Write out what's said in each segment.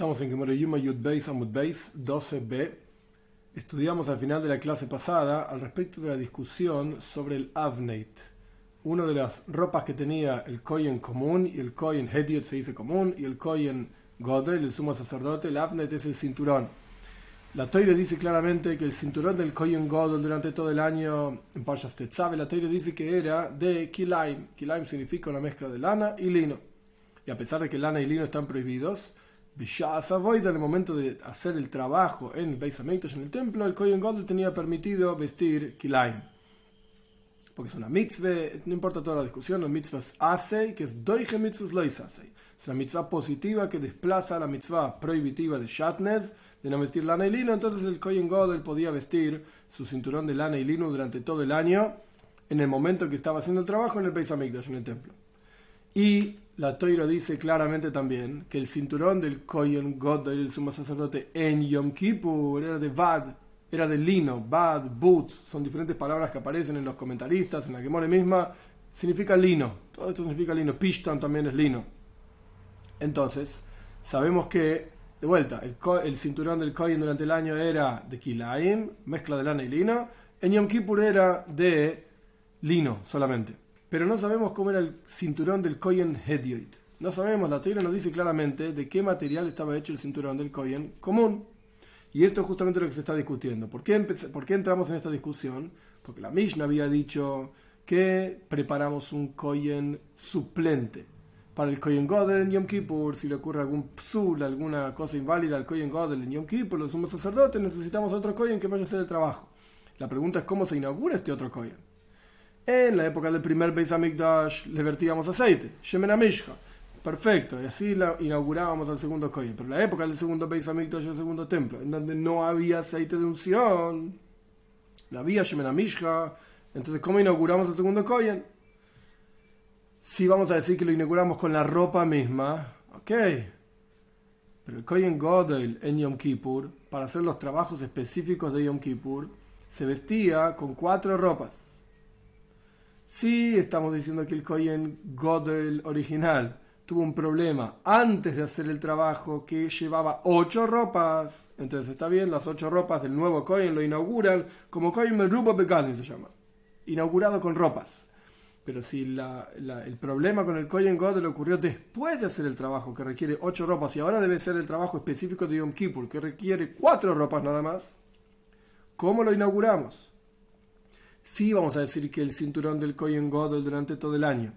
Estamos en Gemara Yuma Yud Beis Amud Beis 12b. Estudiamos al final de la clase pasada al respecto de la discusión sobre el Avneit, una de las ropas que tenía el Kohen común y el Kohen Hediot se dice común y el Kohen Godel, el sumo sacerdote, el Avneit es el cinturón. La Toire dice claramente que el cinturón del Kohen Godel durante todo el año en Parshas Tetzav, la Toire dice que era de Kilaim. Kilaim significa una mezcla de lana y lino. Y a pesar de que lana y lino están prohibidos, en el momento de hacer el trabajo en el Beis en el templo, el Kohen Gadol tenía permitido vestir kilaim. Porque es una mitzvah, no importa toda la discusión, la mitzvah hace, que es doige mitzvah lo Es una mitzvah positiva que desplaza la mitzvah prohibitiva de shatnez, de no vestir lana y lino. Entonces el Kohen Gadol podía vestir su cinturón de lana y lino durante todo el año, en el momento que estaba haciendo el trabajo en el Beis en el templo. Y la Toira dice claramente también que el cinturón del Kohen God, el sumo sacerdote, en Yom Kippur era de Bad, era de lino, Bad, Boots, son diferentes palabras que aparecen en los comentaristas, en la Gemore misma, significa lino, todo esto significa lino, Pishtan también es lino. Entonces, sabemos que, de vuelta, el, el cinturón del Kohen durante el año era de Kilaim, mezcla de lana y lino, en Yom Kippur era de lino solamente pero no sabemos cómo era el cinturón del Kohen Hedioid. No sabemos, la teoría nos dice claramente de qué material estaba hecho el cinturón del Kohen común. Y esto es justamente lo que se está discutiendo. ¿Por qué, ¿Por entramos en esta discusión? Porque la Mishnah había dicho que preparamos un Kohen suplente para el Kohen Godel en Yom Kippur. Si le ocurre algún psul, alguna cosa inválida al Kohen Godel en Yom Kippur, los sumos sacerdotes, necesitamos otro Kohen que vaya a hacer el trabajo. La pregunta es cómo se inaugura este otro Kohen. En la época del primer Beis Hamikdash le vertíamos aceite, Shemen Amishka. Perfecto, y así la inaugurábamos al segundo Kohen. Pero en la época del segundo Beis Hamikdash, el segundo templo, en donde no había aceite de unción, no había Shemen Amishka, entonces ¿cómo inauguramos el segundo Kohen? Si vamos a decir que lo inauguramos con la ropa misma, ok. Pero el Kohen Godel en Yom Kippur, para hacer los trabajos específicos de Yom Kippur, se vestía con cuatro ropas si estamos diciendo que el Kohen Godel original tuvo un problema antes de hacer el trabajo que llevaba ocho ropas. Entonces está bien, las ocho ropas del nuevo Kohen lo inauguran como Kohen Meruba Begadim se llama. Inaugurado con ropas. Pero si el problema con el Kohen Godel ocurrió después de hacer el trabajo que requiere ocho ropas y ahora debe ser el trabajo específico de Yom Kippur que requiere cuatro ropas nada más, ¿cómo lo inauguramos? Sí vamos a decir que el cinturón del Kohen Godel durante todo el año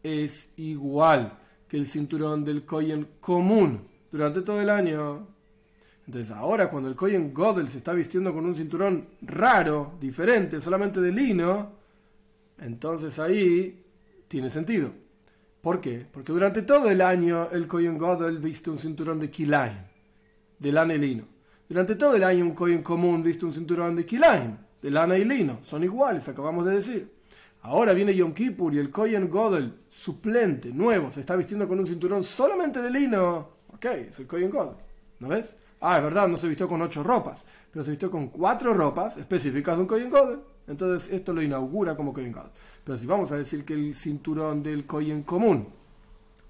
es igual que el cinturón del Kohen común durante todo el año. Entonces ahora cuando el Kohen Godel se está vistiendo con un cinturón raro, diferente, solamente de lino, entonces ahí tiene sentido. ¿Por qué? Porque durante todo el año el Kohen Godel viste un cinturón de Kilaim, de lana y lino. Durante todo el año un Kohen común viste un cinturón de Kilaim, de lana y lino, son iguales, acabamos de decir. Ahora viene Yom Kippur y el Kohen Godel, suplente, nuevo, se está vistiendo con un cinturón solamente de lino. Ok, es el Kohen Godel, ¿no ves? Ah, es verdad, no se vistió con ocho ropas, pero se vistió con cuatro ropas específicas de un Kohen Godel. Entonces esto lo inaugura como Kohen Godel. Pero si vamos a decir que el cinturón del Kohen común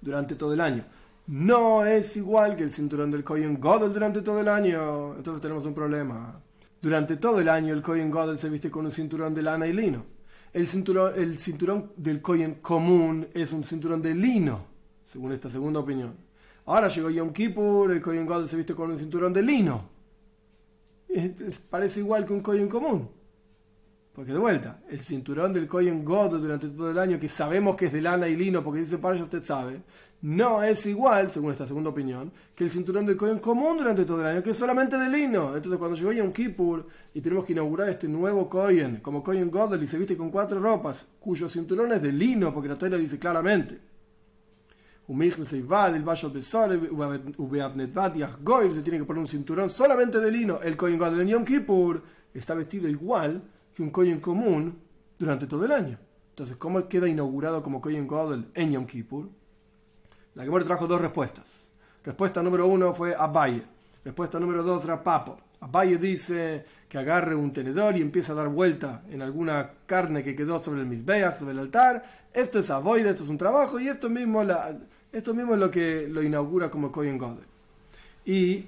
durante todo el año no es igual que el cinturón del Kohen Godel durante todo el año, entonces tenemos un problema. Durante todo el año el Kohen Godel se viste con un cinturón de lana y lino. El cinturón, el cinturón del Kohen común es un cinturón de lino, según esta segunda opinión. Ahora llegó Yom Kippur, el Kohen Godel se viste con un cinturón de lino. parece igual que un Kohen común. Porque de vuelta, el cinturón del Kohen God durante todo el año, que sabemos que es de lana y lino, porque dice para usted sabe, no es igual, según esta segunda opinión, que el cinturón del Kohen común durante todo el año, que es solamente de lino. Entonces, cuando llegó Yom Kippur y tenemos que inaugurar este nuevo Kohen, como Kohen Godel, y se viste con cuatro ropas, cuyo cinturón es de lino, porque la Torah dice claramente. Se tiene que poner un cinturón solamente de lino. El Kohen Godel en Yom Kippur está vestido igual que un Kohen común durante todo el año. Entonces, ¿cómo queda inaugurado como Kohen Godel en Yom Kippur? La Gemara trajo dos respuestas. Respuesta número uno fue Abaye. Respuesta número dos era Papo. Abaye dice que agarre un tenedor y empieza a dar vuelta en alguna carne que quedó sobre el Mizbeach, sobre el altar. Esto es Avoide, esto es un trabajo y esto mismo, la, esto mismo es lo que lo inaugura como Kohen Godel. y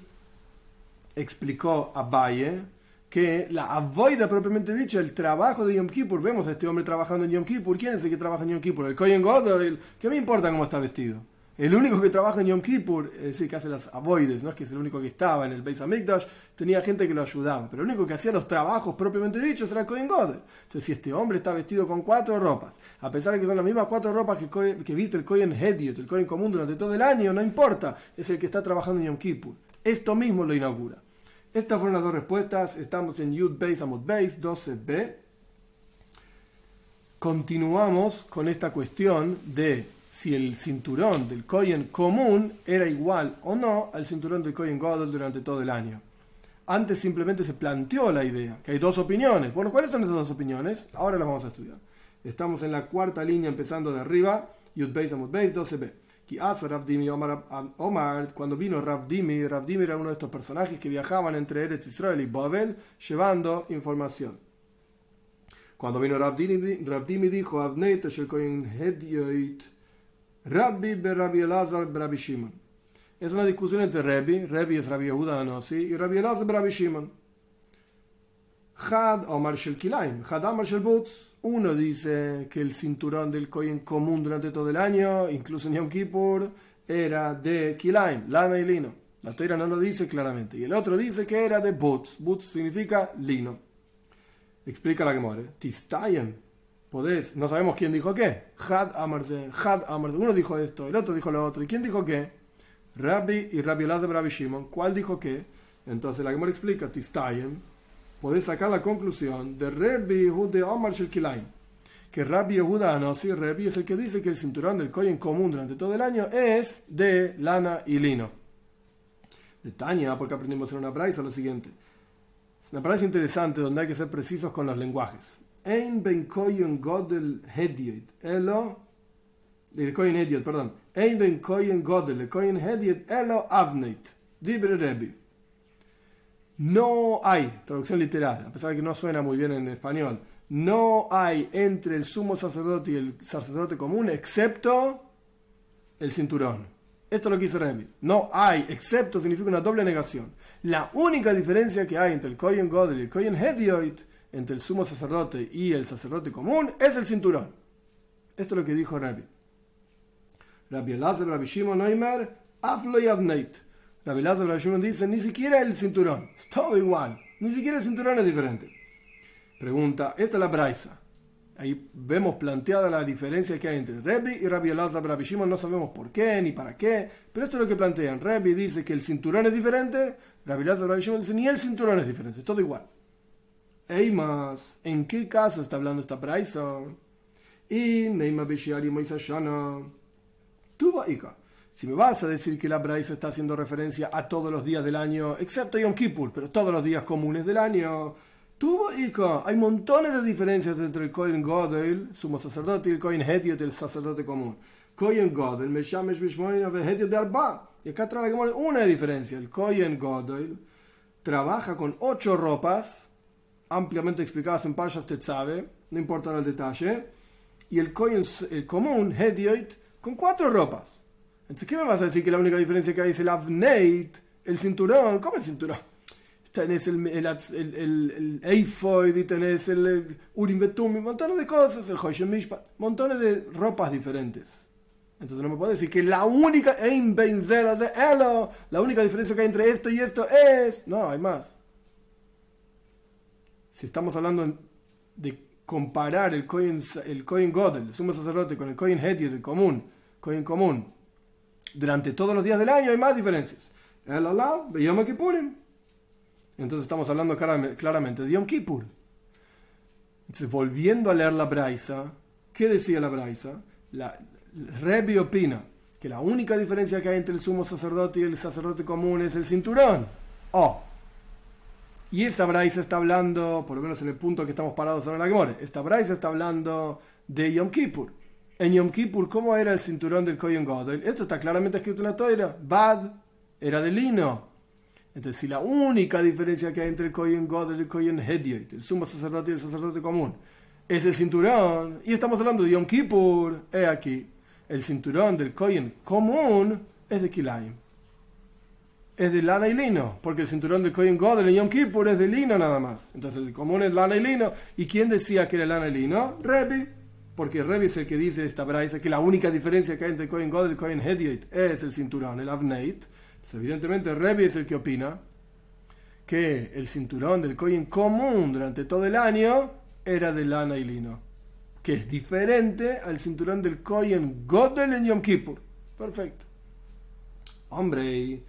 explicó a Baye que la avoida propiamente dicho, el trabajo de Yom Kippur, vemos a este hombre trabajando en Yom Kippur, ¿quién es el que trabaja en Yom Kippur? El Kohen Godel, ¿qué me importa cómo está vestido? El único que trabaja en Yom Kippur, es decir, que hace las avoides, no es que es el único que estaba en el Beis Hamikdash, tenía gente que lo ayudaba, pero el único que hacía los trabajos propiamente dichos era el Kohen Godel. Entonces, si este hombre está vestido con cuatro ropas, a pesar de que son las mismas cuatro ropas que, que viste el Kohen Hediot, el Kohen común durante todo el año, no importa, es el que está trabajando en Yom Kippur. Esto mismo lo inaugura. Estas fueron las dos respuestas. Estamos en Yud Base Amud Base 12b. Continuamos con esta cuestión de si el cinturón del Kohen común era igual o no al cinturón del Kohen Godel durante todo el año. Antes simplemente se planteó la idea, que hay dos opiniones. Bueno, ¿cuáles son esas dos opiniones? Ahora las vamos a estudiar. Estamos en la cuarta línea empezando de arriba, Yud Base Amud Base 12b. Omar, cuando vino Ravdimi, Ravdimi era uno de estos personajes que viajaban entre Eretz Israel y Babel llevando información. Cuando vino Ravdimi, Ravdimi dijo, Rabbi Rabbi Elazar Rabbi Shimon. Es una discusión entre Rabbi, Rabbi es Rabbi Yehuda Anossi, y Rabbi Elazar Rabbi Shimon. Had Omar Shel Kilaim, Had Omar Shel Butz. Uno dice que el cinturón del Kohen común durante todo el año, incluso en Yom Kippur, era de Kilaim, lana y lino. La Torah no lo dice claramente. Y el otro dice que era de Butz. Butz significa lino. Explica la que muere. Tistayen. Podés, no sabemos quién dijo qué. Had Amarze, Had Amarze. Uno dijo esto, el otro dijo lo otro. ¿Y quién dijo qué? Rabbi y Rabbi Elaz de Rabbi Shimon. ¿Cuál dijo qué? Entonces la Gemara explica, Tistayen podés sacar la conclusión de Rabbi Yehuda Omar Kilaim, que Rabbi Yehuda sí, Rabbi es el que dice que el cinturón del Kohen común durante todo el año es de lana y lino. De Tania, porque aprendimos en una braisa lo siguiente. Es una braisa interesante donde hay que ser precisos con los lenguajes. Ein ben Kohen Godel Hediot, elo, el Kohen Hediot, perdón. Ein ben Kohen Godel, el Kohen Hediot, elo Avneit. Dibre Rabbi. No hay, traducción literal, a pesar de que no suena muy bien en español, no hay entre el sumo sacerdote y el sacerdote común excepto el cinturón. Esto es lo que dice Remy. No hay, excepto significa una doble negación. La única diferencia que hay entre el Kohen Godel y el Kohen Hedioit, entre el sumo sacerdote y el sacerdote común, es el cinturón. Esto es lo que dijo Rabbi. Rabbi Elazar, Rabbi Shimon Neumer, Aflo y Rabbi Lazar Shimon dice, ni siquiera el cinturón, es todo igual, ni siquiera el cinturón es diferente. Pregunta, esta es la Braisa. Ahí vemos planteada la diferencia que hay entre Rebbe y Rabbi Elazar Rabbi Shimon, no sabemos por qué ni para qué, pero esto es lo que plantean. Rebbe dice que el cinturón es diferente, Rabbi Elazar Rabbi Shimon dice ni el cinturón es diferente, es todo igual. Ey más, ¿en qué caso está hablando esta Braisa? Y Neima Beshiari Moisashana. Tuvo Ika. Si me vas a decir que la Braisa está haciendo referencia a todos los días del año, excepto Yom Kippur, pero todos los días comunes del año, tuvo Hay montones de diferencias entre el Kohen Godel, sumo sacerdote, y el Kohen Hediot, el sacerdote común. Kohen Godel, me llames Hediot de Arba. Y acá trae una diferencia. El Kohen Godel trabaja con ocho ropas, ampliamente explicadas en Parshas Tetzave, no importa el detalle, y el Kohen común, Hediot, con cuatro ropas. Entonces, ¿qué me vas a decir que la única diferencia que hay es el avnate, el cinturón? ¿Cómo el cinturón? Tenés el, el, el, el, y tenés el, Urim Betum, montones de cosas, el Hoshem Mishpat, montones de ropas diferentes. Entonces no me puedo decir que la única la única diferencia que hay entre esto y esto es. No, hay más. Si estamos hablando de comparar el Coin, el Coin God, el sumo sacerdote, con el Coin Hediot, el común, Coin común, durante todos los días del año hay más diferencias. El Allah, Yom. Entonces estamos hablando claramente de Yom Kippur. Entonces, volviendo a leer la Braisa, ¿qué decía la Braisa? La, Rebbe opina que la única diferencia que hay entre el sumo sacerdote y el sacerdote común es el cinturón. Oh. Y esa Braisa está hablando, por lo menos en el punto que estamos parados ahora en la Gemore, esta Braisa está hablando de Yom Kippur en Yom Kippur, ¿cómo era el cinturón del Kohen Godel? Esto está claramente escrito en la toira. Bad era de lino. Entonces, si la única diferencia que hay entre el Kohen Godel y el Kohen Hediot, el sumo sacerdote y el sacerdote común, es el cinturón, y estamos hablando de Yom Kippur, he aquí, el cinturón del Kohen común es de Kilaim. Es de lana y lino, porque el cinturón de Kohen Godel en Yom Kippur es de lino nada más. Entonces el común es lana y lino. ¿Y quién decía que era lana y lino? Rebi. Porque Rebi es el que dice esta braisa que la única diferencia que hay entre Kohen Godel y Kohen Hediot es el cinturón, el Avneit. Entonces, evidentemente Rebi es el que opina que el cinturón del Kohen común durante todo el año era de lana y lino, que es diferente al cinturón del Kohen Godel en Yom Kippur. Perfecto. Hombre,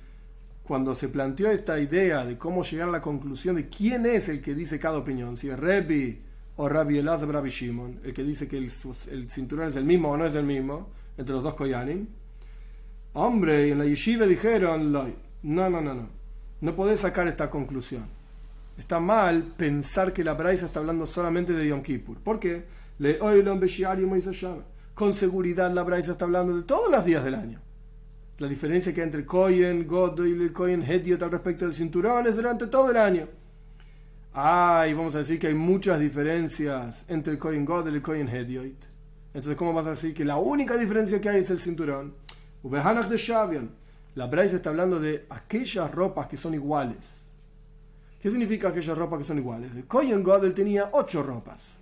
cuando se planteó esta idea de cómo llegar a la conclusión de quién es el que dice cada opinión, si es Rebbi o Rabbi Elazar Rabbi Shimon, el que dice que el, cinturón es el mismo o no es el mismo, entre los dos Koyanim, hombre, en la yeshiva dijeron, no, no, no, no, no podés sacar esta conclusión. Está mal pensar que la Braisa está hablando solamente de Yom Kippur. ¿Por qué? Le Con seguridad la Braisa está hablando de todos los días del año. La diferencia que hay entre Kohen, Godo y el Kohen Hediot al respecto del cinturón es durante todo el año. Ah, vamos a decir que hay muchas diferencias entre el Kohen God y el Kohen Hediot. Entonces, ¿cómo vas a decir que la única diferencia que hay es el cinturón? de Shavian. La Braise está hablando de aquellas ropas que son iguales. ¿Qué significa aquellas ropas que son iguales? El Kohen Godel tenía ocho ropas.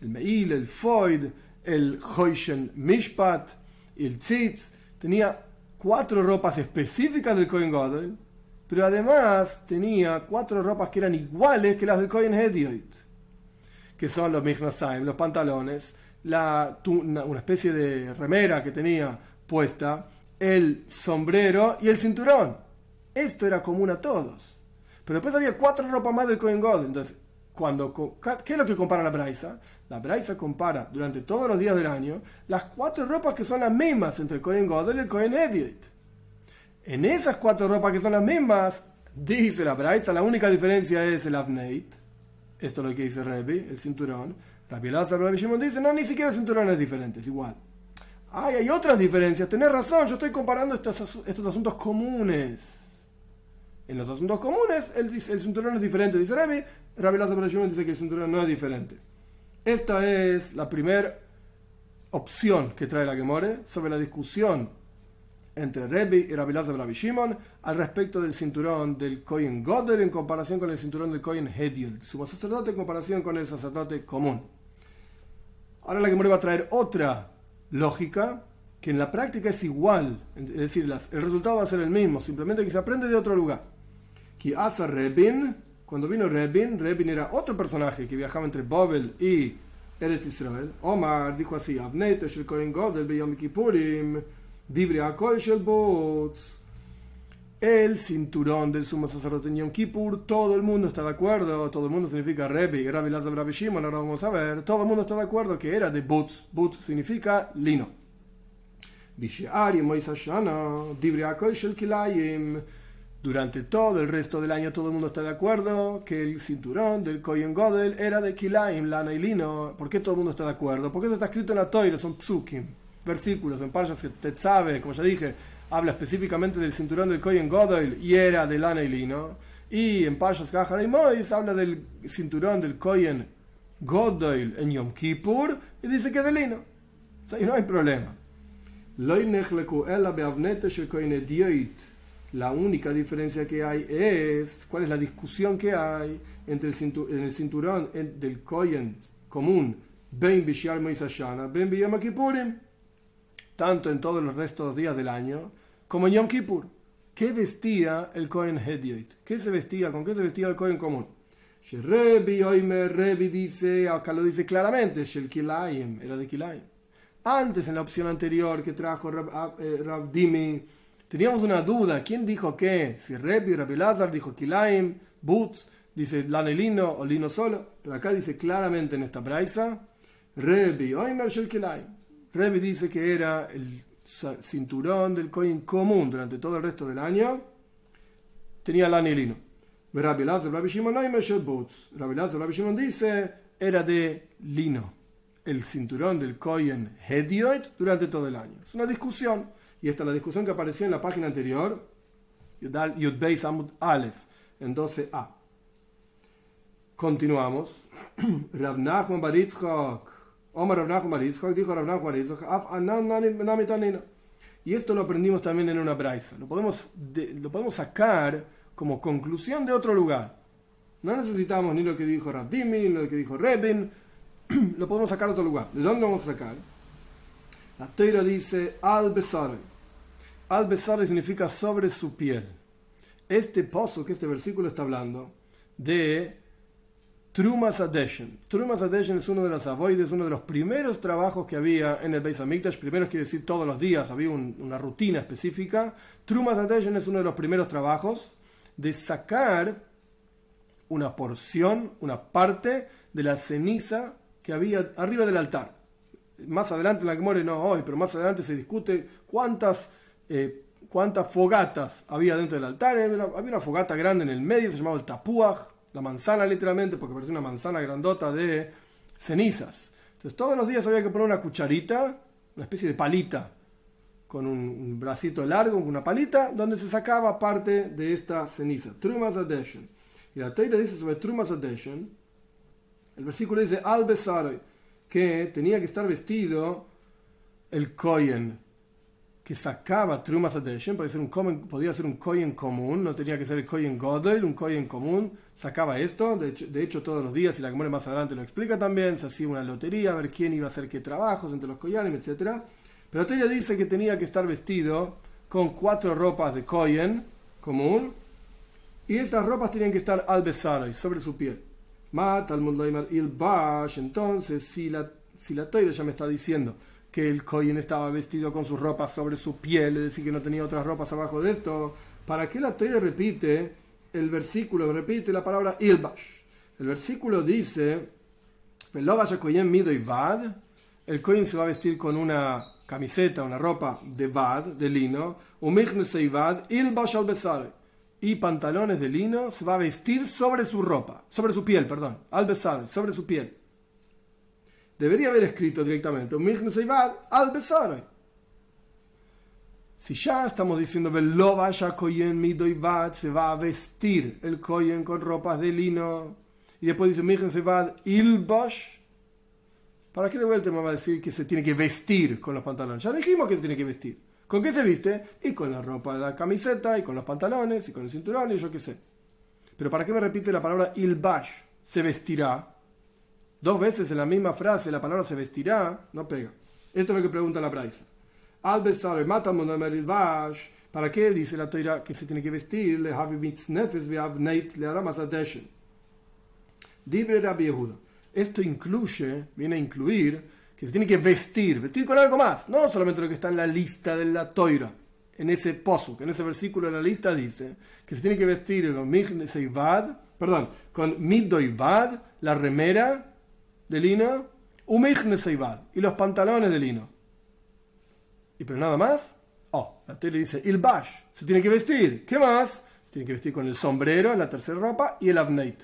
El Meil, el Foyd, el Hoishen Mishpat el Tzitz tenía cuatro ropas específicas del Kohen Gadol, pero además tenía cuatro ropas que eran iguales que las del Kohen Hedioit, que son los Michnasaim, los pantalones, la, una especie de remera que tenía puesta, el sombrero y el cinturón. Esto era común a todos. Pero después había cuatro ropas más del Kohen Gadol. Entonces, cuando, ¿qué es lo que compara la Braisa? La Braisa compara durante todos los días del año las cuatro ropas que son las mismas entre el Cohen Godel y el Cohen Ediot. En esas cuatro ropas que son las mismas, dice la Braisa, la única diferencia es el Avneit. Esto es lo que dice Rebi, el cinturón. Rabbi Lazar, Rabbi Shimon dice, no, ni siquiera el cinturón es diferente, es igual. Ay, hay otras diferencias, tenés razón, yo estoy comparando estos, estos asuntos comunes. En los asuntos comunes, el, el cinturón es diferente, dice. Rabbi Lazar, Rabbi Shimon dice que el cinturón no es diferente. Esta es la primera opción que trae la Gemore sobre la discusión entre Rebbe y Rabbi Lazar Shimon al respecto del cinturón del Kohen Goder en comparación con el cinturón del Kohen Hediel, sumo sacerdote en comparación con el sacerdote común. Ahora la Gemore va a traer otra lógica que en la práctica es igual, es decir, el resultado va a ser el mismo, simplemente que se aprende de otro lugar. Que asa Rebin cuando vino Rebin, Rebin era otro personaje que viajaba entre Babel y Eretz Israel. Omar dijo así: shel Kohen Godel beyom Kippurim, divri akol shel. El cinturón del sumo sacerdote en Yom Kippur, todo el mundo está de acuerdo, todo el mundo significa Rebbe, Rabbi Lazar Rabbi Shimon, ahora vamos a ver, todo el mundo está de acuerdo que era de boots, boots significa lino. Bisheari Moisés Shana, divri akol shel kilayim, durante todo el resto del año todo el mundo está de acuerdo que el cinturón del Kohen Godel era de Kilaim, lana y lino. ¿Por qué todo el mundo está de acuerdo? Porque eso está escrito en la Toira, son psukim, versículos. En Parshas Tetzabe, como ya dije, habla específicamente del cinturón del Kohen Godel y era de lana y lino. Y en Parshas Kahar y Mois habla del cinturón del Kohen Godel en Yom Kippur y dice que es de lino. O sea, no hay problema. La única diferencia que hay es cuál es la discusión que hay entre el cinturón, en el cinturón del Kohen común, Ben Bishar Ben Kipurim, tanto en todos los restos días del año, como en Yom Kippur. ¿Qué vestía el Kohen Hedioit? ¿Qué se vestía? ¿Con qué se vestía el Kohen común? Rebi, oime, Rebi dice, acá lo dice claramente, Shel Kilayim, era de Kilayim. Antes, en la opción anterior que trajo Rab, eh, Dimi, Teníamos una duda, ¿quién dijo qué? Si Rebi, Rabbi Lazar dijo Kilaim, Boots, dice lino o lino solo, pero acá dice claramente en esta braisa, Rebi, Oimer Shel Kilaim. Dice que era el cinturón del coin común durante todo el resto del año, tenía lana y lino. Rabbi Lazar, Rabbi Shimon, Oimer Shel Boots. Rabbi Lazar, Rabbi Shimon dice, era de lino, el cinturón del coin Hedioid durante todo el año. Es una discusión y esta es la discusión que apareció en la página anterior, Yud Amud Aleph, en 12a. Continuamos. Rav Nachman. Omar Rav Nachman dijo Rav Nachman Af Anan. Y esto lo aprendimos también en una braisa. Lo podemos, lo podemos sacar como conclusión de otro lugar. No necesitamos ni lo que dijo Rabdimi, ni lo que dijo Rebin. lo podemos sacar de otro lugar. ¿De dónde lo vamos a sacar? La Teira dice al besar. Al besar significa sobre su piel. Este pozo que este versículo está hablando de Trumas Adeshen. Trumas Adeshen es uno de los avoides, uno de los primeros trabajos que había en el Beis Hamikdash. Primero quiere decir todos los días, había una rutina específica. Trumas Adeshen es uno de los primeros trabajos de sacar una porción, una parte de la ceniza que había arriba del altar. Más adelante en la que muere, no hoy, pero más adelante se discute cuántas, eh, cuántas fogatas había dentro del altar. Había una, fogata grande en el medio, se llamaba el tapuaj la manzana literalmente, porque parecía una manzana grandota de cenizas. Entonces todos los días había que poner una cucharita, una especie de palita, con un, bracito largo, con una palita, donde se sacaba parte de esta ceniza. Trumas Adeshen. Y la Teira dice sobre Trumas Adeshen, el versículo dice, al que tenía que estar vestido el Koyen, que sacaba Trumas Adeshen, podía ser un, podía ser un Koyen común, no tenía que ser el Koyen Godel, un Koyen común, sacaba esto, de hecho, todos los días, y la que más adelante lo explica también, se hacía una lotería, a ver quién iba a hacer qué trabajos entre los Koyanim, etc. Pero Teria dice que tenía que estar vestido con cuatro ropas de Koyen común, y estas ropas tenían que estar al y sobre su piel. Entonces si la, si la ya me está diciendo que el Kohen estaba vestido con sus ropas sobre su piel, es decir, que no tenía otras ropas abajo de esto. ¿Para qué la Torah repite el versículo? Repite la palabra Ilbash. El versículo dice, mido y vad. El Kohen se va a vestir con una camiseta, una ropa de vad, de lino, ilbash al y pantalones de lino, se va a vestir sobre su ropa, sobre su piel, perdón, al besar, sobre su piel debería haber escrito directamente al besar. Si ya estamos diciendo lo vaya koyen midoivad, se va a vestir el koyen con ropas de lino. Y después dice il ilbosh. ¿Para qué de vuelta me va a decir que se tiene que vestir con los pantalones? Ya dijimos que se tiene que vestir. ¿Con qué se viste? Y con la ropa de la camiseta, y con los pantalones, y con el cinturón, y yo qué sé. Pero ¿para qué me repite la palabra ilbash? Se vestirá. Dos veces en la misma frase la palabra se vestirá, no pega. Esto es lo que pregunta la Braisa. Al besar ¿para qué dice la Torah que se tiene que vestir? Le Dibre Rabbi Yehuda. Esto incluye, viene a incluir, que se tiene que vestir, vestir con algo más, no solamente lo que está en la lista de la Toira, en ese pozo, en ese versículo de la lista dice que se tiene que vestir con perdón, con Middoivad, la remera, de lino, y los pantalones de lino. ¿Y pero nada más? Oh, la le dice, il bash, se tiene que vestir. ¿Qué más? Se tiene que vestir con el sombrero, la tercera ropa, y el avneit.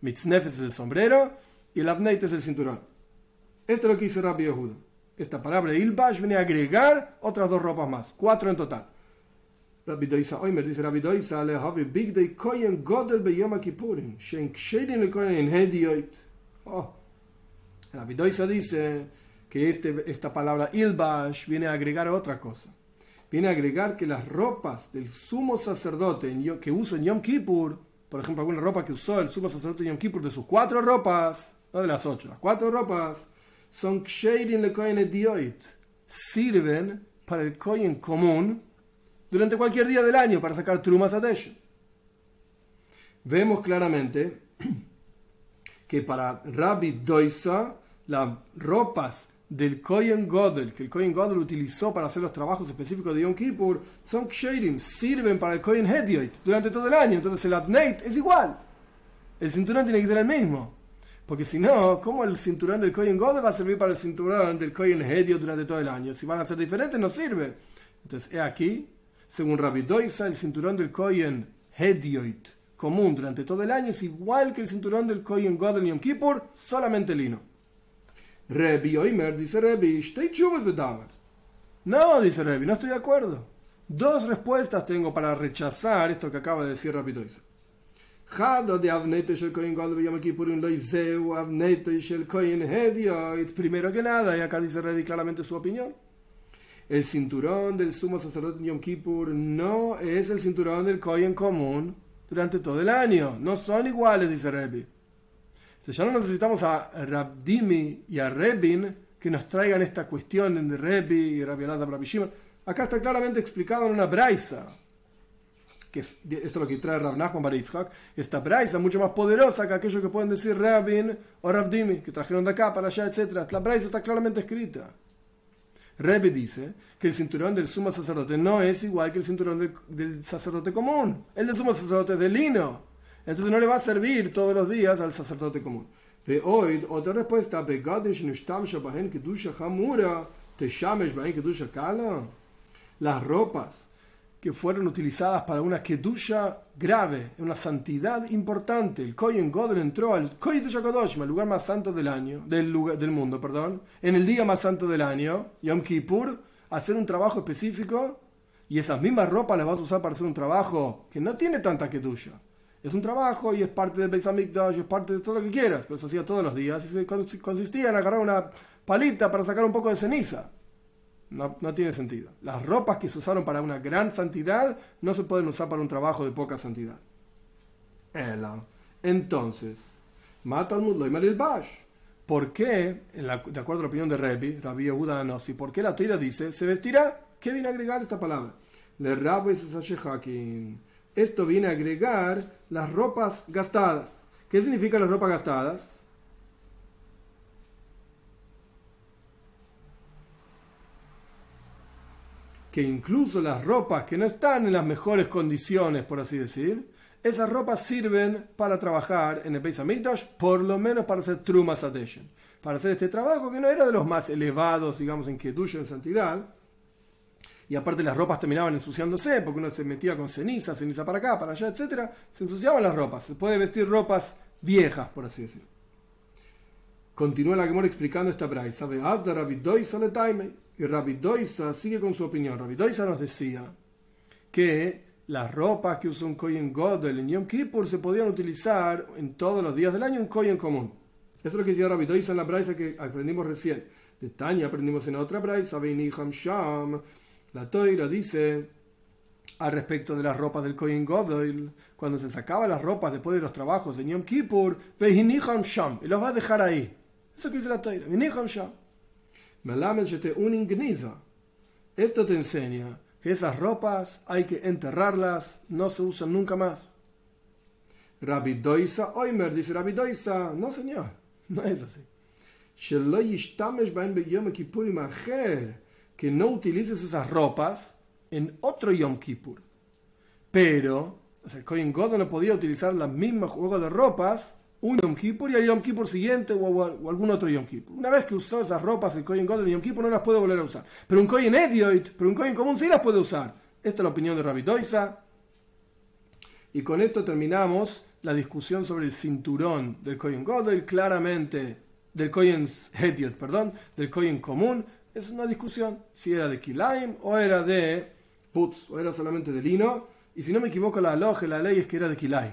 Mitznef es el sombrero, y el avneit es el cinturón. Esto es lo que dice Rabbi Yehuda. Esta palabra ilbash viene a agregar otras dos ropas más, cuatro en total. Rabbi Doisa Oimer dice Rabbi le havi big day koyen godel be yom kippurim shen kshedim le koyen hedioit. Oh, dice que este, esta palabra ilbash viene a agregar otra cosa. Viene a agregar que las ropas del sumo sacerdote que usa en Yom Kippur, por ejemplo, alguna ropa que usó el sumo sacerdote en Yom Kippur de sus cuatro ropas, no de las ocho, las cuatro ropas, son ksheidin le kohen dioit, sirven para el kohen común durante cualquier día del año para sacar trumas a Vemos claramente que para Rabbi Doisa las ropas del Kohen Godel, que el Kohen Godel utilizó para hacer los trabajos específicos de Yom Kippur, son ksherim, sirven para el Kohen Hedioit durante todo el año. Entonces el Abneit es igual. El cinturón tiene que ser el mismo. Porque si no, ¿cómo el cinturón del Kohen Godel va a servir para el cinturón del Kohen Hedioit durante todo el año? Si van a ser diferentes, no sirve. Entonces, he aquí, según Rabbi Doisa, el cinturón del Kohen Hedioit común durante todo el año es igual que el cinturón del Kohen Godel Yom Kippur, solamente lino. Rebi Oimer dice Rebi, No, dice Rebi, no estoy de acuerdo. Dos respuestas tengo para rechazar esto que acaba de decir Rabbi Doisa. Primero que nada, y acá dice Rebi claramente su opinión. el cinturón del sumo sacerdote Yom Kippur no es el cinturón del Kohen común durante todo el año. No son iguales, dice Rebbe. Entonces ya no necesitamos a Rabdimi y a Rebin que nos traigan esta cuestión de Rebbe y Rabbi Shimon. Acá está claramente explicado en una braisa que esto es lo que trae Rav Nachman Baritzhak, esta braisa mucho más poderosa que aquello que pueden decir Rabin o Rabdimi, que trajeron de acá para allá, etc. La braisa está claramente escrita. Rebbe dice que el cinturón del sumo sacerdote no es igual que el cinturón del, sacerdote común. El del sumo sacerdote es de lino. Entonces no le va a servir todos los días al sacerdote común. De hoy, otra respuesta, las ropas que fueron utilizadas para una kedusha grave, una santidad importante. El Kohen Godel entró al Kodesh Kodoshim, el lugar más santo del año, del, lugar, del mundo, perdón, en el día más santo del año, Yom Kippur, a hacer un trabajo específico y esas mismas ropas las vas a usar para hacer un trabajo que no tiene tanta kedusha. Es un trabajo y es parte del Beis Hamikdash, es parte de todo lo que quieras, pero se hacía todos los días y consistía en agarrar una palita para sacar un poco de ceniza. No, tiene sentido. Las ropas que se usaron para una gran santidad no se pueden usar para un trabajo de poca santidad. Entonces, mata al Bash. ¿Por qué, de acuerdo a la opinión de Rebi, Rabbi Yehuda y por qué la Torah dice se vestirá? ¿Qué viene a agregar esta palabra? Le Esto viene a agregar las ropas gastadas. ¿Qué significa las ropas gastadas? Que incluso las ropas que no están en las mejores condiciones, por así decir, esas ropas sirven para trabajar en el Beis Hamikdash, por lo menos para hacer Truma Sadeshen, para hacer este trabajo que no era de los más elevados, digamos, en Kedusha, en santidad, y aparte las ropas terminaban ensuciándose, porque uno se metía con ceniza, ceniza para acá, para allá, etc., se ensuciaban las ropas, se puede vestir ropas viejas, por así decirlo. Continúa la Gemora explicando esta braisa. Y Rabbi Doisa sigue con su opinión. Rabbi Doisa nos decía que las ropas que usa un Kohen Godel en Yom Kippur se podían utilizar en todos los días del año un Kohen común. Eso es lo que decía Rabbi Doisa en la braisa que aprendimos recién. De Tanya aprendimos en otra braisa, Sham. La Toira dice al respecto de las ropas del Kohen Godel, cuando se sacaba las ropas después de los trabajos de Yom Kippur, Sham, y los va a dejar ahí. Eso que dice la Toira, Sham. Esto te enseña que esas ropas hay que enterrarlas, no se usan nunca más. Rabbi Doisa Oimer dice Rabbi Doisa, no señor, no es así. Que no utilices esas ropas en otro Yom Kippur. Pero, o sea, el Kohen God no podía utilizar la misma juego de ropas un Yom Kippur y el Yom Kippur siguiente o, algún otro Yom Kippur. Una vez que usó esas ropas el Kohen God en Yom Kippur no las puede volver a usar. Pero un Kohen Edioit, pero un Kohen común sí las puede usar. Esta es la opinión de Rabbi Doisa. Y con esto terminamos la discusión sobre el cinturón del Kohen Godel, claramente del Kohen Hediot, perdón, del Kohen común. Es una discusión si era de Kilaim o era de Putz, o era solamente de lino. Y si no me equivoco, la loja, la ley es que era de Kilaim.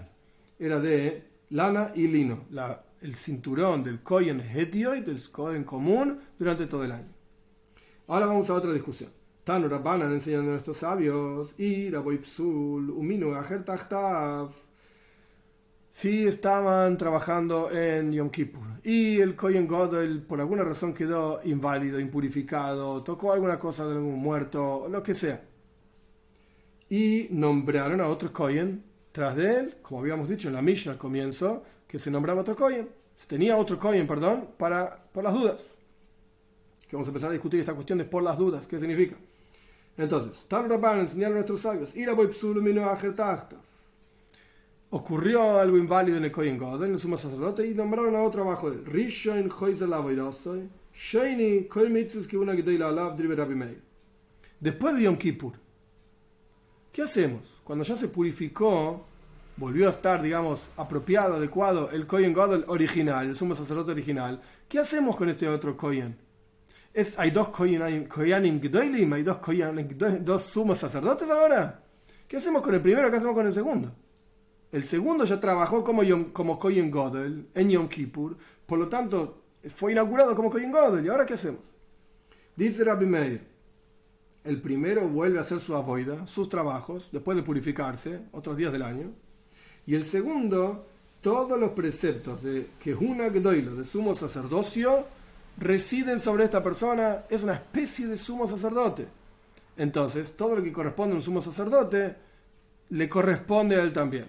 Era de lana y lino, el cinturón del Kohen Hetioid, del Kohen común, durante todo el año. Ahora vamos a otra discusión. Tanu Rabbanan enseñando a nuestros sabios, y Raboipsul, Uminu. Si estaban trabajando en Yom Kippur y el Kohen Godel por alguna razón quedó inválido, impurificado, tocó alguna cosa de algún muerto, lo que sea. Y nombraron a otro Kohen tras de él, como habíamos dicho en la Mishnah al comienzo, que se nombraba otro Kohen. Tenía otro Kohen, perdón, para, por las dudas. Que vamos a empezar a discutir esta cuestión de por las dudas, ¿qué significa? Entonces, Tan Rabban enseñaron a nuestros sabios, Ocurrió algo inválido en el Kohen God, en el sumo sacerdote, y nombraron a otro abajo de él. Rishon Shaini que una Después de Yom Kippur, ¿qué hacemos? Cuando ya se purificó, volvió a estar, digamos, apropiado, adecuado, el Kohen Gadol original, el sumo sacerdote original, ¿qué hacemos con este otro Kohen? ¿Es, ¿Hay dos Koyanim Gdoilim? ¿Hay dos, dos sumos sacerdotes ahora? ¿Qué hacemos con el primero? ¿Qué hacemos con el segundo? El segundo ya trabajó como, como Kohen Gadol en Yom Kippur, por lo tanto, fue inaugurado como Kohen Gadol. ¿Y ahora qué hacemos? Dice Rabbi Meir, El primero vuelve a hacer su avoida, sus trabajos, después de purificarse, otros días del año. Y el segundo, todos los preceptos de que una Gdoilo, de sumo sacerdocio, residen sobre esta persona, es una especie de sumo sacerdote. Entonces, todo lo que corresponde a un sumo sacerdote le corresponde a él también.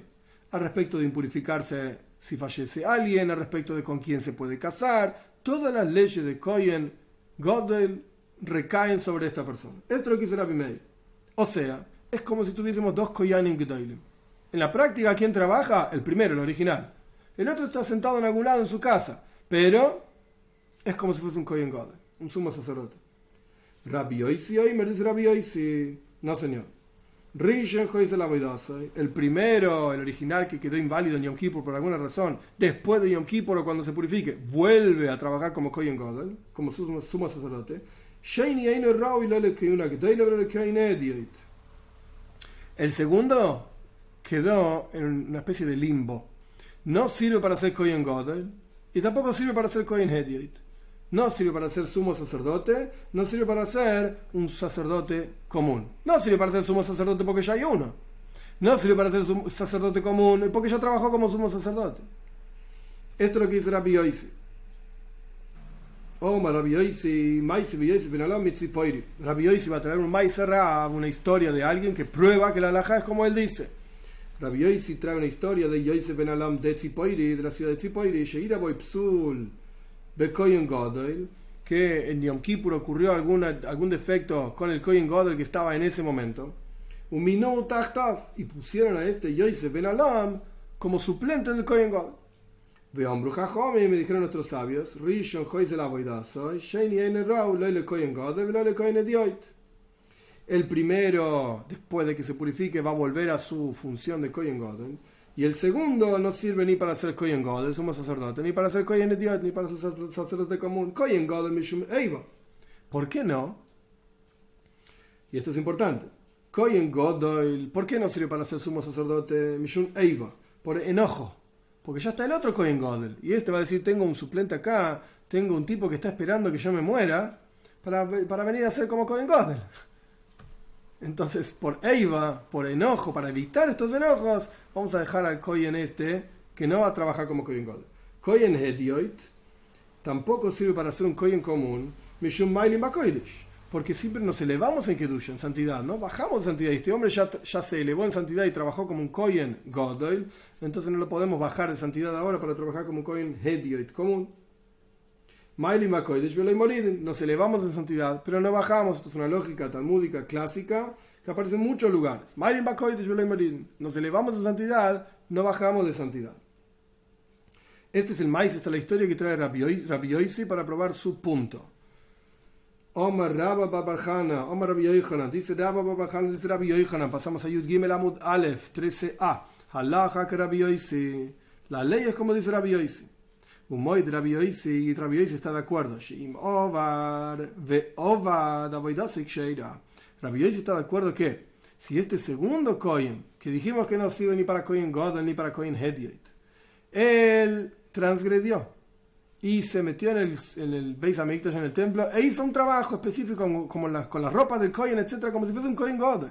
Al respecto de impurificarse si fallece alguien, al respecto de con quién se puede casar, todas las leyes de Kohen Godel recaen sobre esta persona. Esto es lo que hizo Rabbi Meir. O sea, es como si tuviésemos dos Koyanim Gedolim. En la práctica, ¿quién trabaja? El primero, el original. El otro está sentado en algún lado en su casa, pero es como si fuese un Kohen un sumo sacerdote. Rabbi Oisi, me dice Rabbi Oisi. No, señor. El primero, el original que quedó inválido en Yom Kippur por alguna razón, después de Yom Kippur o cuando se purifique, vuelve a trabajar como Kohen como sumo sacerdote. El segundo quedó en una especie de limbo. No sirve para ser Kohen Godel y tampoco sirve para ser Kohen Hedioit no sirve para ser sumo sacerdote, no sirve para ser un sacerdote común. No sirve para ser sumo sacerdote porque ya hay uno. No sirve para ser sacerdote común porque ya trabajó como sumo sacerdote. Esto es lo que dice Rabbi Yoisi. Oh, Rabbi Yoisi, Rabbi Yoisi va a traer un Maiserra, una historia de alguien que prueba que la alhaja es como él dice. Rabbi trae una historia de Yoisi ben Alam de Tzipoiri, de la ciudad de Tzipoiri, Sheira Boy Psul Bekoyen Godel, que en Yom Kippur ocurrió alguna, algún defecto con el Kohen Godel que estaba en ese momento. Un minuto y pusieron a este Yosef Ben Alam como suplente del Kohen Godel. Y me dijeron nuestros sabios, Rishon Godel, Edioit. El primero, después de que se purifique, va a volver a su función de Kohen Godel y el segundo no sirve ni para ser Kohen God, el sumo sacerdote, ni para ser Kohen Idiot, ni para ser sacerdote común. Kohen God, Mishum Eiva. ¿Por qué no? Y esto es importante. Kohen God, ¿por qué no sirve para ser sumo sacerdote Mishum Eiva? Por enojo. Porque ya está el otro Kohen Godel. Y este va a decir, tengo un suplente acá, tengo un tipo que está esperando que yo me muera para, para venir a ser como Kohen Godel. Entonces, por Eiva, por enojo, para evitar estos enojos, vamos a dejar al Koyen este que no va a trabajar como Koyen God. Koyen Hedioit tampoco sirve para ser un Koyen común, Mishum porque siempre nos elevamos en Kedusha, en santidad, ¿no? Bajamos en santidad. Y este hombre ya, se elevó en santidad y trabajó como un Koyen Godoil, entonces no lo podemos bajar de santidad ahora para trabajar como un Koyen Hedioit común. Nos elevamos en santidad, pero no bajamos. Esto es una lógica talmúdica clásica que aparece en muchos lugares. Nos elevamos en santidad, no bajamos de santidad. Este es el maíz, esta es la historia que trae Rabbi Yoisi para probar su punto. Omar Rabba Babarjana, Omar Rabbi Yoichanan, dice Rabba Babarjana, dice Rabbi Yoichanan, pasamos a Yud Gimel Amud Aleph, 13a, Halacha que Rabbi Yoisi. La ley es como dice Rabbi Yoisi. Umoid Rabbi Yoisi, y Rabbi Yoisi está de acuerdo. Shim Ovar, Ve Ovad, Avoidasik Sheira. Rabbi Yoisi está de acuerdo que si este segundo coin, que dijimos que no sirve ni para coin Godel ni para coin Hediot, él transgredió y se metió en el, en el Beis en el templo, e hizo un trabajo específico como, la, con la ropa del coin, etc., como si fuese un coin Godel.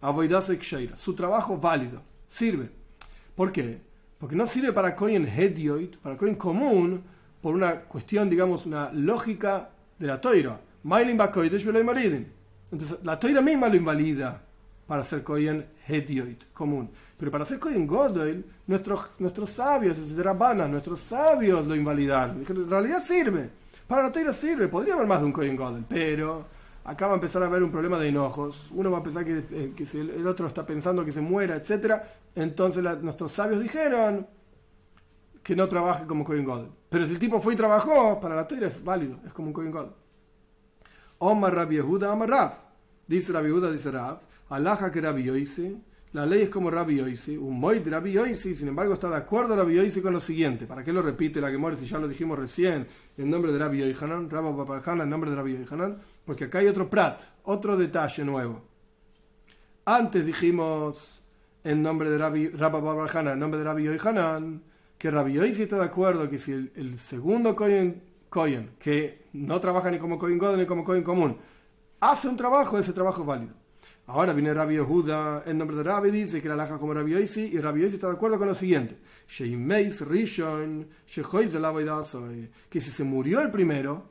Avoidasek Sheira. Su trabajo válido, sirve. ¿Por qué? Porque no sirve para coin Hedioid, para coin común, por una cuestión, digamos, una lógica de la toira. Entonces, la toira misma lo invalida para ser Kohen Hedioid, común. Pero para ser Kohen Godel, nuestros, nuestros sabios, Rabana, nuestros sabios lo invalidaron. En realidad sirve. Para la toira sirve. Podría haber más de un Kohen Godel, pero acá va a empezar a haber un problema de enojos. Uno va a pensar que, eh, que el otro está pensando que se muera, etc. Entonces nuestros sabios dijeron que no trabaje como Kohen Godel. Pero si el tipo fue y trabajó, para la toira es válido, es como un Kohen Godel. Omar Rabbi Yehuda, Omar Rab. Dice Rabbi Yehuda, dice Rab. Alaja que Rabbi Yoisi. La ley es como Rabbi Yoisi. Un moid Rabbi Yoisi. Sin embargo, está de acuerdo Rabbi Yoisi con lo siguiente. ¿Para qué lo repite la que muere si ya lo dijimos recién en nombre de Rabbi Yoichanan? Rabbi Papajana en nombre de Rabbi Yoichanan. Porque acá hay otro prat, otro detalle nuevo. Antes dijimos en nombre de Rabbi, Rabbi en nombre de Rabbi Yoichanan, que Rabbi Yoisi está de acuerdo que si el, segundo Kohen Cohen, que no trabaja ni como Cohen God ni como Cohen común, hace un trabajo, ese trabajo es válido. Ahora viene Rabbi Yehuda en nombre de Rabbi, dice que la laja como Rabbi Yoisi, y Rabbi Yoisi está de acuerdo con lo siguiente: que si se murió el primero,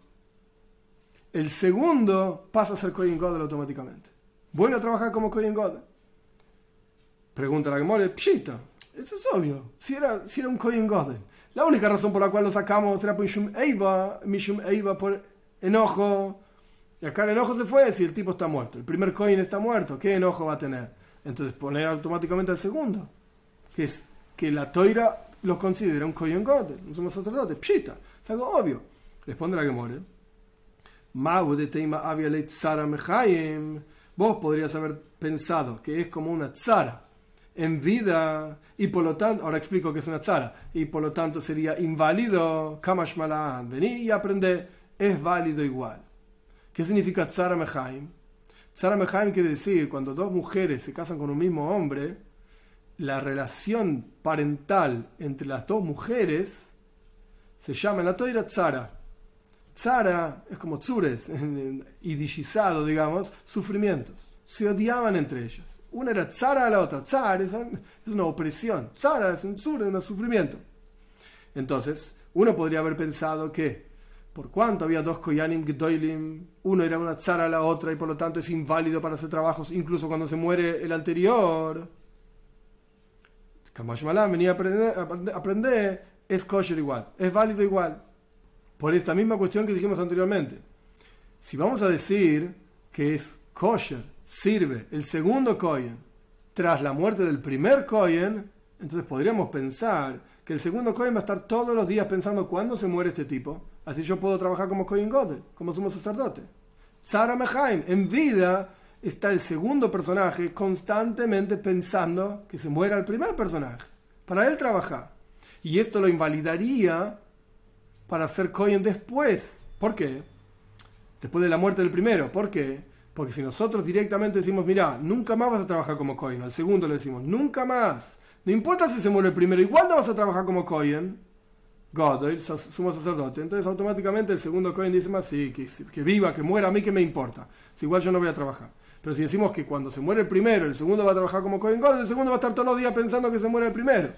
el segundo pasa a ser Kohen Godel automáticamente. Vuelve a trabajar como Kohen Godel. Pregunta la Gemore, pshita, eso es obvio, si era, si era un Kohen Godel. La única razón por la cual lo sacamos era por Mishum Eiva, Mishum Eiva por enojo y acá el enojo se fue si el tipo está muerto. El primer coin está muerto. ¿Qué enojo va a tener? Entonces poner automáticamente al segundo. Que es que la toira lo considera un coin god, un sumo sacerdote. Pshita. Es algo obvio. Responde la que muere. Vos podrías haber pensado que es como una tzara en vida y por lo tanto, ahora explico que es una tzara, y por lo tanto sería inválido, kamash vení y aprende, es válido igual. ¿Qué significa Tzara Mehaim? Tzara Mehaim quiere decir, cuando dos mujeres se casan con un mismo hombre, la relación parental entre las dos mujeres se llama en la toira Tzara. Tzara es como tzures, idishizado, digamos, sufrimientos. Se odiaban entre ellas. Una era tzara a la otra. Tzara es, una opresión. Tzara es un tzure, un sufrimiento. Entonces, uno podría haber pensado que por cuanto había dos Koyanim Gdoilim, uno era una tzara a la otra y por lo tanto es inválido para hacer trabajos incluso cuando se muere el anterior. Kamash venía a aprender, es kosher igual, es válido igual. Por esta misma cuestión que dijimos anteriormente. Si vamos a decir que es kosher, sirve el segundo Koyen tras la muerte del primer Koyen, entonces podríamos pensar que el segundo Kohen va a estar todos los días pensando cuándo se muere este tipo Así yo puedo trabajar como Kohen Godel, como sumo sacerdote. Sara Mehaim, en vida está el segundo personaje constantemente pensando que se muera el primer personaje, para él trabajar. Y esto lo invalidaría para ser Kohen después. ¿Por qué? Después de la muerte del primero. ¿Por qué? Porque si nosotros directamente decimos, mira, nunca más vas a trabajar como Kohen, al segundo le decimos, nunca más. No importa si se muere el primero, igual no vas a trabajar como Kohen God, sumo sacerdote. Entonces automáticamente el segundo Cohen dice más, sí, que, viva, que muera, a mí que me importa. Si igual yo no voy a trabajar. Pero si decimos que cuando se muere el primero, el segundo va a trabajar como Cohen God, el segundo va a estar todos los días pensando que se muere el primero.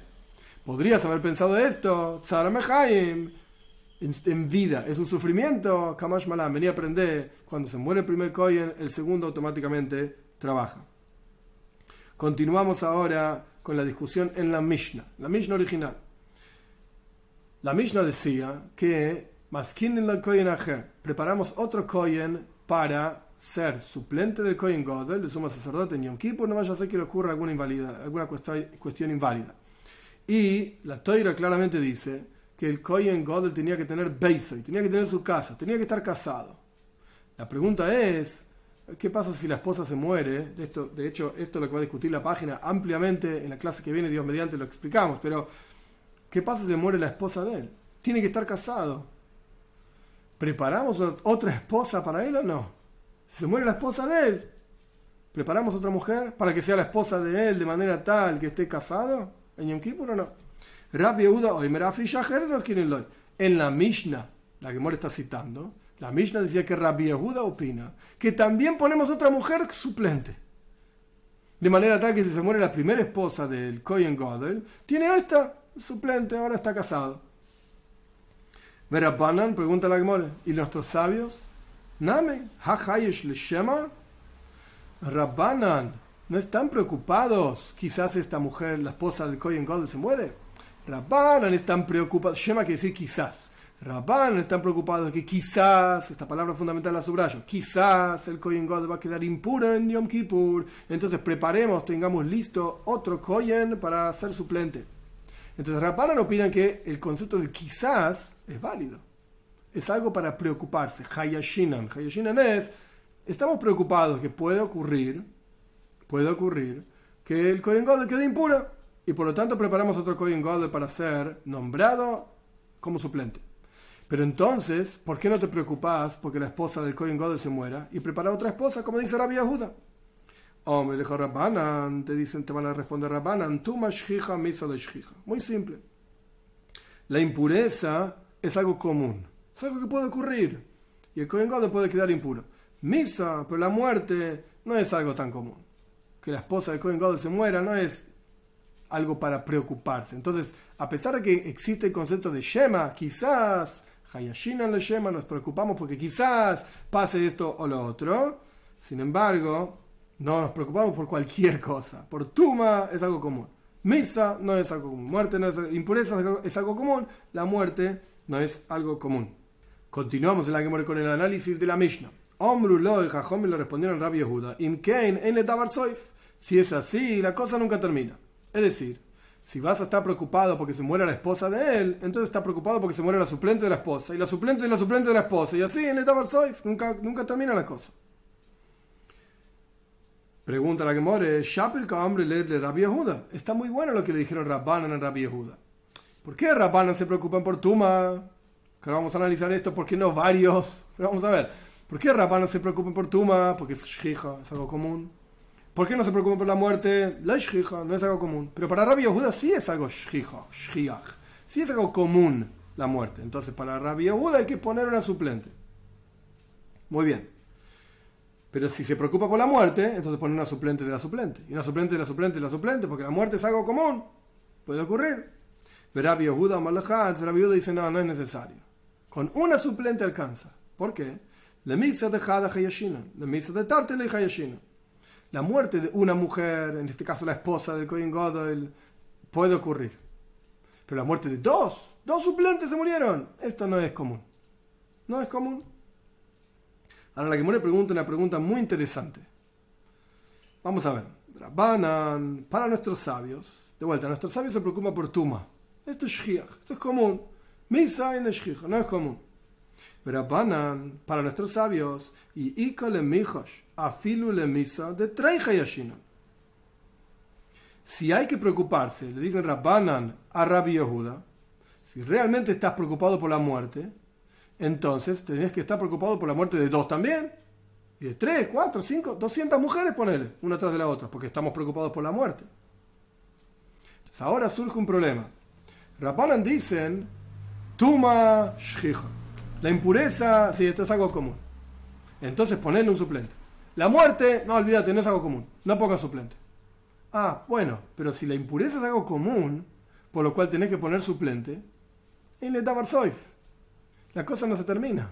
Podrías haber pensado esto, Tzara Mehaim, en, vida, es un sufrimiento, Kamash Malam, venía a aprender, cuando se muere el primer Cohen, el segundo automáticamente trabaja. Continuamos ahora con la discusión en la Mishnah, la Mishnah original. La Mishnah decía que preparamos otro Kohen para ser suplente del Kohen Godel, el sumo sacerdote en Yom Kippur, no vaya a ser que le ocurra alguna, invalida, alguna cuestión inválida. Y la Toira claramente dice que el Kohen Godel tenía que tener y tenía que tener su casa, tenía que estar casado. La pregunta es, ¿qué pasa si la esposa se muere? De, de hecho, esto es lo que va a discutir la página ampliamente en la clase que viene, Dios mediante, lo explicamos, pero ¿Qué pasa si muere la esposa de él? Tiene que estar casado. ¿Preparamos otra esposa para él o no? Si se muere la esposa de él, ¿preparamos otra mujer para que sea la esposa de él de manera tal que esté casado en Yom Kippur o no? En la Mishnah, la que Mora está citando, la Mishnah decía que Rabbi Yehuda opina que también ponemos otra mujer suplente. De manera tal que si se muere la primera esposa del Kohen Godel, tiene esta suplente, ahora está casado. Verabanan, pregunta la Gemora, ¿y nuestros sabios? Name, hahayesh shema. Rabbanan, ¿no están preocupados? Quizás esta mujer, la esposa del Kohen God, se muere. Rabbanan están preocupados. Shema quiere decir quizás. Rabbanan están preocupados que quizás, esta palabra fundamental la subrayo, quizás el Kohen God va a quedar impuro en Yom Kippur. Entonces preparemos, tengamos listo otro Kohen para ser suplente. Entonces Rabbanan opinan que el concepto de quizás es válido. Es algo para preocuparse. Hayashinan. Hayashinan es, estamos preocupados que puede ocurrir, puede ocurrir, que el Kohen Gadol quede impuro. Y por lo tanto preparamos otro Kohen Gadol para ser nombrado como suplente. Pero entonces, ¿por qué no te preocupas porque la esposa del Kohen Gadol se muera y prepara otra esposa, como dice Rabbi Yehuda? Me dijo Rabbanan, te dicen, te van a responder Rabbanan, tu mashjija, misa de Muy simple. La impureza es algo común, es algo que puede ocurrir. Y el Kohen puede quedar impuro. Misa, pero la muerte no es algo tan común. Que la esposa de Cohen Gadol se muera no es algo para preocuparse. Entonces, a pesar de que existe el concepto de Shema, quizás, Hayashinan le Shema, nos preocupamos porque quizás pase esto o lo otro. Sin embargo, no nos preocupamos por cualquier cosa. Por Tuma es algo común. Misa no es algo común. Muerte no es impureza es algo común. La muerte no es algo común. Continuamos en la que con el análisis de la Mishnah. Omru lo y Jajom lo respondieron Rabbi Yehuda. en le Si es así, la cosa nunca termina. Es decir, si vas a estar preocupado porque se muera la esposa de él, entonces está preocupado porque se muere la suplente de la esposa, y la suplente de la suplente de la esposa, y así en el Soif, nunca, nunca termina la cosa. Pregunta la que more, Shapir hombre leerle Rabbi Yehuda. Está muy bueno lo que le dijeron Rabbanan a Rabbi Yehuda. ¿Por qué Rabbanan se preocupan por Tuma? Que vamos a analizar esto, ¿por qué no varios? Pero vamos a ver, ¿por qué Rabbanan se preocupan por Tuma? Porque es Shija, es algo común. ¿Por qué no se preocupa por la muerte? La shija no es algo común. Pero para Rabbi Yehuda sí es algo shija, Sí es algo común la muerte. Entonces para Rabbi Yehuda hay que poner una suplente. Muy bien. Pero si se preocupa por la muerte, entonces pone una suplente de la suplente. Y una suplente de la suplente de la suplente, porque la muerte es algo común. Puede ocurrir. Pero Rabbi Yehuda Rabbi Yehuda dice, no, no es necesario. Con una suplente alcanza. ¿Por qué? La misa de Hada Hayashina. La misa de Tartele Hayashina la muerte de una mujer, en este caso la esposa del Kohen Godel, puede ocurrir. Pero la muerte de dos, dos suplentes se murieron. Esto no es común. No es común. Ahora la que muere pregunta una pregunta muy interesante. Vamos a ver. para nuestros sabios, de vuelta, nuestros sabios se preocupan por Tuma. Esto es Shchiach, esto es común. Misa en Shchiach, no es común. Rabbanan, para nuestros sabios, y Ikale Mijosh, Afilu le Misa, de Treija Yashinan. Si hay que preocuparse, le dicen Rabbanan a Rabbi Yehuda, si realmente estás preocupado por la muerte, entonces tenés que estar preocupado por la muerte de dos también. Y de tres, cuatro, cinco, doscientas mujeres ponele, una tras de la otra, porque estamos preocupados por la muerte. Entonces ahora surge un problema. Rabbanan dicen, Tuma Shchija. La impureza, sí, esto es algo común. Entonces ponerle un suplente. La muerte, no olvídate, no es algo común. No pongas suplente. Ah, bueno, pero si la impureza es algo común, por lo cual tenés que poner suplente, en Soif. La cosa no se termina.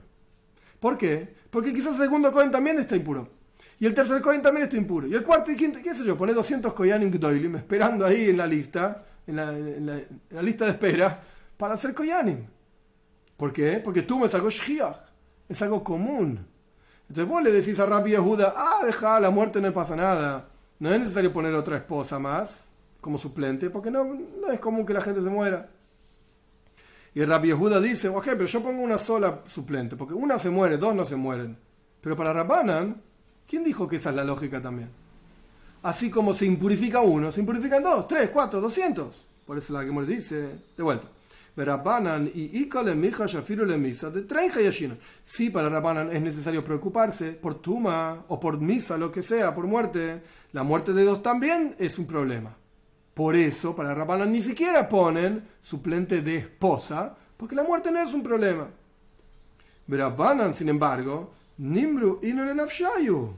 ¿Por qué? Porque quizás el segundo Cohen también está impuro. Y el tercer Cohen también está impuro. Y el cuarto y quinto, qué sé yo, poner 200 Koyanim Gdoilim esperando ahí en la lista, en la, lista de espera, para hacer Koyanim. ¿Por qué? Porque tú me sacó Shchiach. Es algo común. Entonces vos le decís a Rabbi Yehuda, ah, deja, la muerte no pasa nada. No es necesario poner otra esposa más como suplente, porque no, no es común que la gente se muera. Y Rabbi Yehuda dice, ok, pero yo pongo una sola suplente, porque una se muere, dos no se mueren. Pero para Rabbanan, ¿quién dijo que esa es la lógica también? Así como se impurifica uno, se impurifican dos, tres, cuatro, doscientos. Por eso la que me dice, de vuelta y Misa de Si para Rabbanan es necesario preocuparse por Tuma o por Misa, lo que sea, por muerte, la muerte de dos también es un problema. Por eso, para Rabbanan ni siquiera ponen suplente de esposa, porque la muerte no es un problema. Rabbanan, sin embargo, Nimru Inorenafshayu.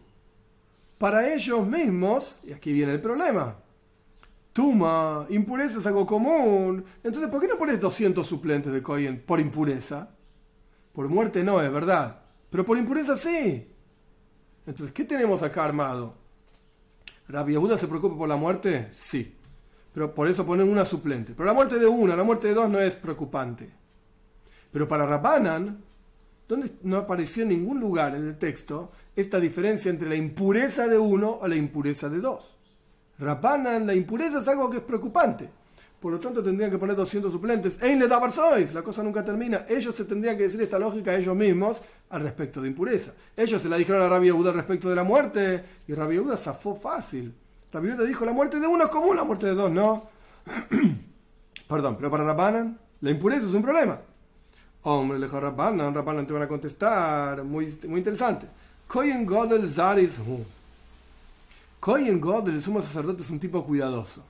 Para ellos mismos, y aquí viene el problema, Tuma, impureza es algo común. Entonces, ¿por qué no pones 200 suplentes de Cohen por impureza? Por muerte no, es verdad. Pero por impureza sí. Entonces, ¿qué tenemos acá armado? ¿Rabbi Yehuda se preocupa por la muerte? Sí. Pero por eso ponen una suplente. Pero la muerte de una, la muerte de dos no es preocupante. Pero para Rabbanan, donde no apareció en ningún lugar en el texto esta diferencia entre la impureza de uno o la impureza de dos. Rapanan, la impureza es algo que es preocupante. Por lo tanto, tendrían que poner 200 suplentes. Ein le la cosa nunca termina. Ellos se tendrían que decir esta lógica a ellos mismos al respecto de impureza. Ellos se la dijeron a Rabbi Yehuda respecto de la muerte y Rabbi Yehuda zafó fácil. Rabbi Yehuda dijo: la muerte de uno es común, la muerte de dos no. Perdón, pero para Rapanan, la impureza es un problema. Hombre, le dijo Rapanan, Rapanan te van a contestar. Muy, interesante. Koyen Godel Zaris Kohen God, el sumo sacerdote, es un tipo cuidadoso.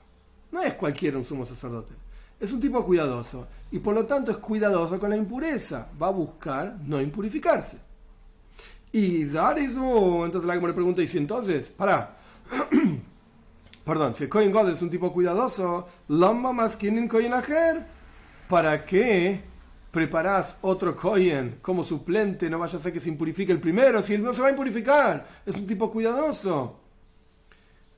No es cualquiera un sumo sacerdote. Es un tipo cuidadoso. Y por lo tanto es cuidadoso con la impureza. Va a buscar no impurificarse. Y Zarizu, entonces la que me pregunta, si entonces, para, perdón, si el Kohen God es un tipo cuidadoso, Lama más Kohen Ajer, ¿para qué preparás otro Kohen como suplente? No vaya a ser que se impurifique el primero, si él no se va a impurificar, es un tipo cuidadoso.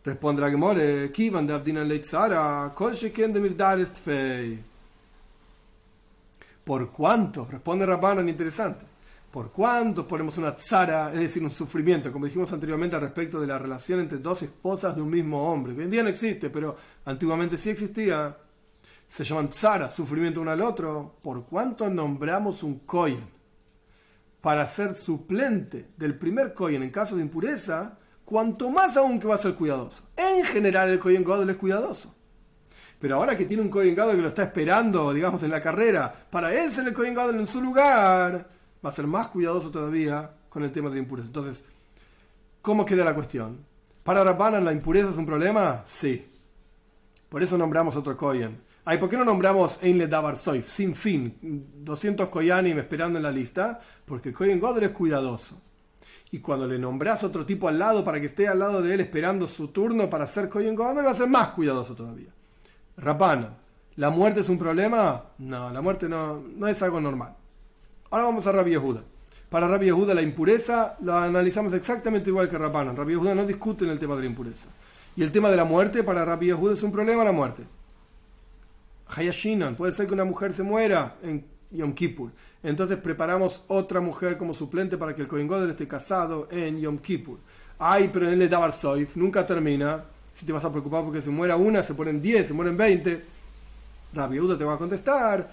Responde la Gemore, Kivan de Leitzara, Kol Sheken de Misdarest Fei. ¿Por cuánto? Responde Rabbanan, interesante por cuánto ponemos una tzara, es decir, un sufrimiento, como dijimos anteriormente al respecto de la relación entre dos esposas de un mismo hombre, hoy en día no existe, pero antiguamente sí existía, se llaman tzara, sufrimiento uno al otro, por cuánto nombramos un kohen para ser suplente del primer kohen en caso de impureza, cuanto más aún que va a ser cuidadoso. En general el kohen godel es cuidadoso. Pero ahora que tiene un kohen gadol que lo está esperando, digamos, en la carrera, para él ser el kohen gadol en su lugar, va a ser más cuidadoso todavía con el tema de la impureza. Entonces, ¿cómo queda la cuestión? ¿Para Rabbanan la impureza es un problema? Sí. Por eso nombramos otro Koyen. Ay, ¿por qué no nombramos Einle Dabar Soif? Sin fin. 200 Koyanim esperando en la lista. Porque el Koyen Godel es cuidadoso. Y cuando le nombras otro tipo al lado para que esté al lado de él esperando su turno para ser Koyen Godel, va a ser más cuidadoso todavía. Rabbanan, ¿la muerte es un problema? No, la muerte no, no es algo normal. Ahora vamos a Rabbi Yehuda. Para Rabbi Yehuda la impureza la analizamos exactamente igual que Rabbanan. Rabbi Yehuda no discute en el tema de la impureza. Y el tema de la muerte, para Rabbi Yehuda es un problema la muerte. Hayashinan, puede ser que una mujer se muera en Yom Kippur. Entonces preparamos otra mujer como suplente para que el Kohen Godel esté casado en Yom Kippur. Ay, pero en el Dabar Soif nunca termina. Si te vas a preocupar porque se muera una, se ponen 10, se mueren 20. Rabbi Yehuda te va a contestar.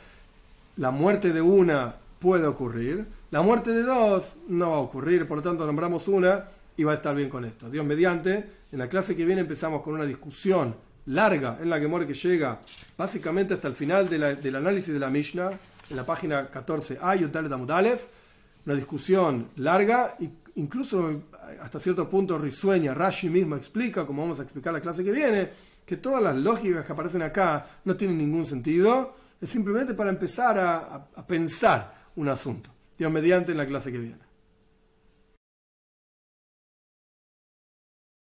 La muerte de una puede ocurrir. La muerte de dos no va a ocurrir, por lo tanto nombramos una y va a estar bien con esto. Dios mediante, en la clase que viene empezamos con una discusión larga en la que muere que llega básicamente hasta el final del análisis de la Mishnah, en la página 14a, Yotalet Amudalev, una discusión larga e incluso hasta cierto punto risueña. Rashi mismo explica, como vamos a explicar la clase que viene, que todas las lógicas que aparecen acá no tienen ningún sentido, es simplemente para empezar a pensar un asunto. Dios mediante en la clase que viene.